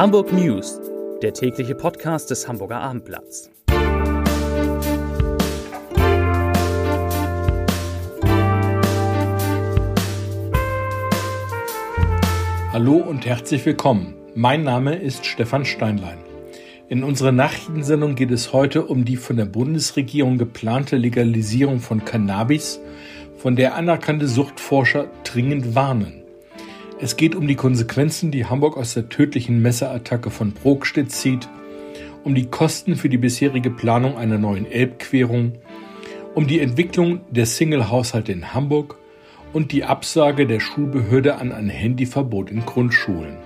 Hamburg News, der tägliche Podcast des Hamburger Abendblatts. Hallo und herzlich willkommen. Mein Name ist Stefan Steinlein. In unserer Nachrichtensendung geht es heute um die von der Bundesregierung geplante Legalisierung von Cannabis, von der anerkannte Suchtforscher dringend warnen. Es geht um die Konsequenzen, die Hamburg aus der tödlichen Messerattacke von Brokstedt zieht, um die Kosten für die bisherige Planung einer neuen Elbquerung, um die Entwicklung der Single-Haushalte in Hamburg und die Absage der Schulbehörde an ein Handyverbot in Grundschulen.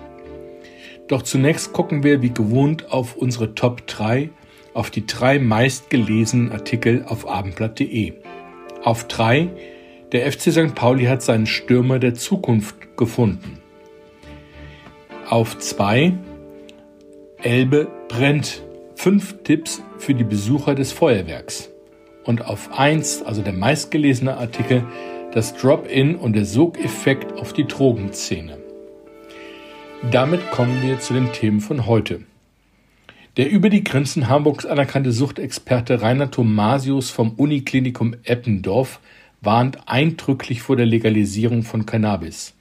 Doch zunächst gucken wir wie gewohnt auf unsere Top 3, auf die drei meistgelesenen Artikel auf abendblatt.de. Auf 3 der FC St. Pauli hat seinen Stürmer der Zukunft gefunden. Auf 2 Elbe brennt. Fünf Tipps für die Besucher des Feuerwerks. Und auf 1, also der meistgelesene Artikel, das Drop-in und der Sogeffekt auf die Drogenszene. Damit kommen wir zu den Themen von heute. Der über die Grenzen Hamburgs anerkannte Suchtexperte Rainer Thomasius vom Uniklinikum Eppendorf warnt eindrücklich vor der Legalisierung von Cannabis.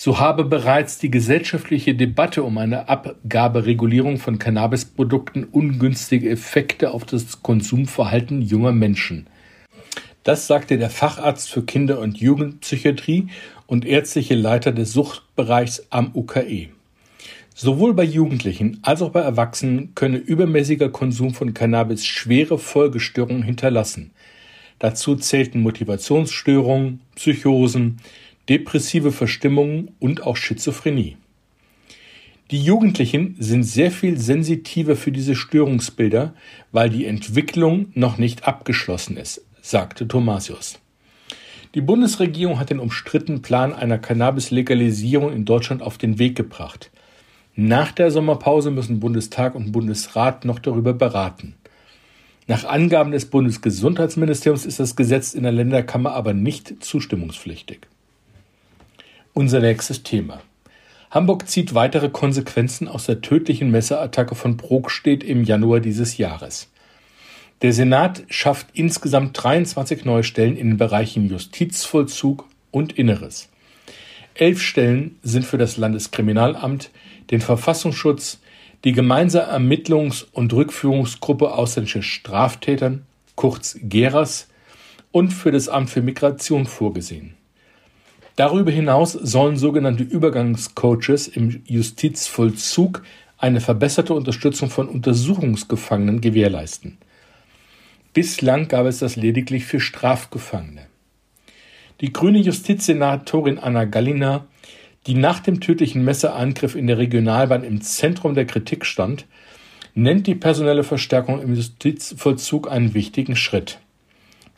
So habe bereits die gesellschaftliche Debatte um eine Abgaberegulierung von Cannabisprodukten ungünstige Effekte auf das Konsumverhalten junger Menschen. Das sagte der Facharzt für Kinder- und Jugendpsychiatrie und ärztliche Leiter des Suchtbereichs am UKE. Sowohl bei Jugendlichen als auch bei Erwachsenen könne übermäßiger Konsum von Cannabis schwere Folgestörungen hinterlassen. Dazu zählten Motivationsstörungen, Psychosen, depressive Verstimmungen und auch Schizophrenie. Die Jugendlichen sind sehr viel sensitiver für diese Störungsbilder, weil die Entwicklung noch nicht abgeschlossen ist, sagte Thomasius. Die Bundesregierung hat den umstrittenen Plan einer Cannabis-Legalisierung in Deutschland auf den Weg gebracht. Nach der Sommerpause müssen Bundestag und Bundesrat noch darüber beraten. Nach Angaben des Bundesgesundheitsministeriums ist das Gesetz in der Länderkammer aber nicht zustimmungspflichtig. Unser nächstes Thema. Hamburg zieht weitere Konsequenzen aus der tödlichen Messerattacke von Brokstedt im Januar dieses Jahres. Der Senat schafft insgesamt 23 neue Stellen in den Bereichen Justizvollzug und Inneres. Elf Stellen sind für das Landeskriminalamt, den Verfassungsschutz, die gemeinsame Ermittlungs- und Rückführungsgruppe ausländischer Straftätern, kurz GERAS, und für das Amt für Migration vorgesehen. Darüber hinaus sollen sogenannte Übergangscoaches im Justizvollzug eine verbesserte Unterstützung von Untersuchungsgefangenen gewährleisten. Bislang gab es das lediglich für Strafgefangene. Die grüne Justizsenatorin Anna Gallina die nach dem tödlichen Messerangriff in der Regionalbahn im Zentrum der Kritik stand, nennt die personelle Verstärkung im Justizvollzug einen wichtigen Schritt.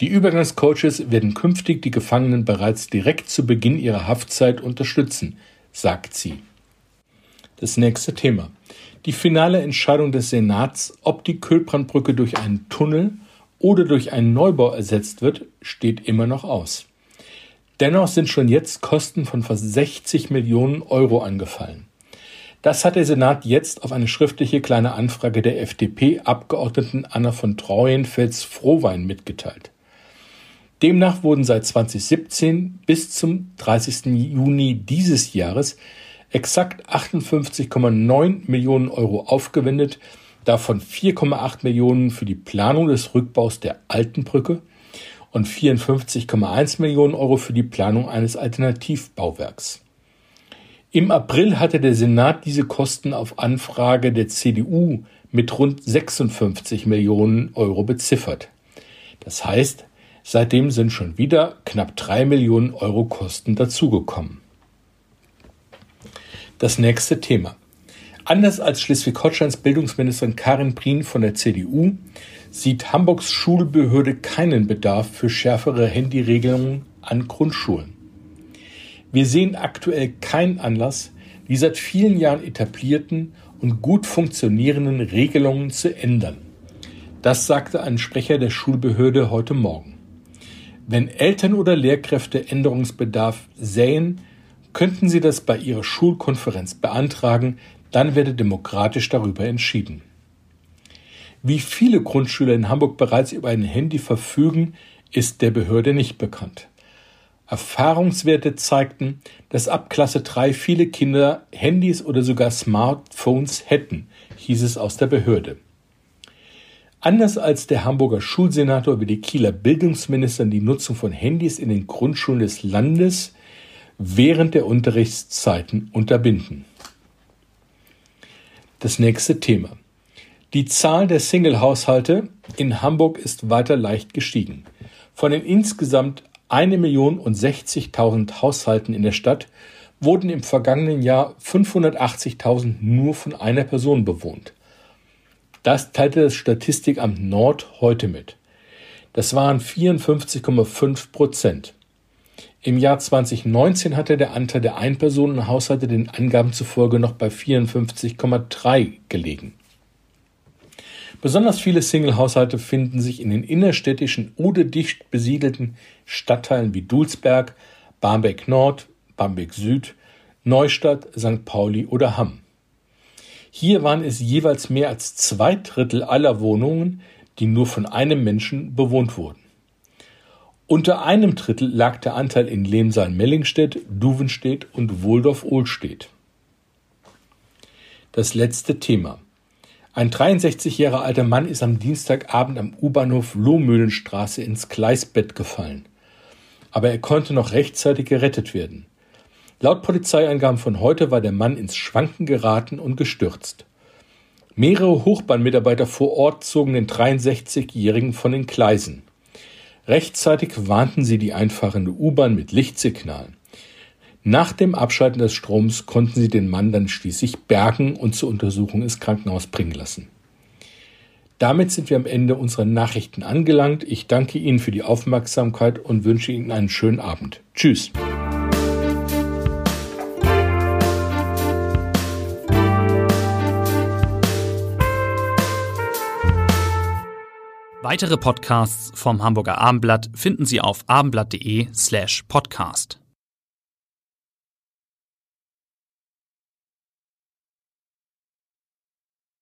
Die Übergangscoaches werden künftig die Gefangenen bereits direkt zu Beginn ihrer Haftzeit unterstützen, sagt sie. Das nächste Thema. Die finale Entscheidung des Senats, ob die Kölbrandbrücke durch einen Tunnel oder durch einen Neubau ersetzt wird, steht immer noch aus. Dennoch sind schon jetzt Kosten von fast 60 Millionen Euro angefallen. Das hat der Senat jetzt auf eine schriftliche kleine Anfrage der FDP-Abgeordneten Anna von Treuenfels-Frohwein mitgeteilt. Demnach wurden seit 2017 bis zum 30. Juni dieses Jahres exakt 58,9 Millionen Euro aufgewendet, davon 4,8 Millionen für die Planung des Rückbaus der alten Brücke und 54,1 Millionen Euro für die Planung eines Alternativbauwerks. Im April hatte der Senat diese Kosten auf Anfrage der CDU mit rund 56 Millionen Euro beziffert. Das heißt, seitdem sind schon wieder knapp drei Millionen Euro Kosten dazugekommen. Das nächste Thema. Anders als Schleswig-Holsteins Bildungsministerin Karin Prien von der CDU sieht Hamburgs Schulbehörde keinen Bedarf für schärfere Handyregelungen an Grundschulen. Wir sehen aktuell keinen Anlass, die seit vielen Jahren etablierten und gut funktionierenden Regelungen zu ändern. Das sagte ein Sprecher der Schulbehörde heute Morgen. Wenn Eltern oder Lehrkräfte Änderungsbedarf sähen, könnten sie das bei ihrer Schulkonferenz beantragen, Dann werde demokratisch darüber entschieden. Wie viele Grundschüler in Hamburg bereits über ein Handy verfügen, ist der Behörde nicht bekannt. Erfahrungswerte zeigten, dass ab Klasse 3 viele Kinder Handys oder sogar Smartphones hätten, hieß es aus der Behörde. Anders als der Hamburger Schulsenator will die Kieler Bildungsministerin die Nutzung von Handys in den Grundschulen des Landes während der Unterrichtszeiten unterbinden. Das nächste Thema. Die Zahl der Single-Haushalte in Hamburg ist weiter leicht gestiegen. Von den insgesamt 1.060.000 Haushalten in der Stadt wurden im vergangenen Jahr 580.000 nur von einer Person bewohnt. Das teilte das Statistikamt Nord heute mit. Das waren 54,5 Prozent. Im Jahr 2019 hatte der Anteil der Einpersonenhaushalte den Angaben zufolge noch bei 54,3 gelegen. Besonders viele Single-Haushalte finden sich in den innerstädtischen oder dicht besiedelten Stadtteilen wie Dulsberg, Barmbek Nord, Barmbek Süd, Neustadt, St. Pauli oder Hamm. Hier waren es jeweils mehr als zwei Drittel aller Wohnungen, die nur von einem Menschen bewohnt wurden. Unter einem Drittel lag der Anteil in Lehmsaal-Mellingstedt, Duvenstedt und Wohldorf-Ohlstedt. Das letzte Thema. Ein 63 Jahre alter Mann ist am Dienstagabend am U-Bahnhof Lohmühlenstraße ins Gleisbett gefallen. Aber er konnte noch rechtzeitig gerettet werden. Laut Polizeiangaben von heute war der Mann ins Schwanken geraten und gestürzt. Mehrere Hochbahnmitarbeiter vor Ort zogen den 63-Jährigen von den Gleisen. Rechtzeitig warnten sie die einfahrende U-Bahn mit Lichtsignalen. Nach dem Abschalten des Stroms konnten sie den Mann dann schließlich bergen und zur Untersuchung ins Krankenhaus bringen lassen. Damit sind wir am Ende unserer Nachrichten angelangt. Ich danke Ihnen für die Aufmerksamkeit und wünsche Ihnen einen schönen Abend. Tschüss. Weitere Podcasts vom Hamburger Abendblatt finden Sie auf abendblatt.de slash podcast.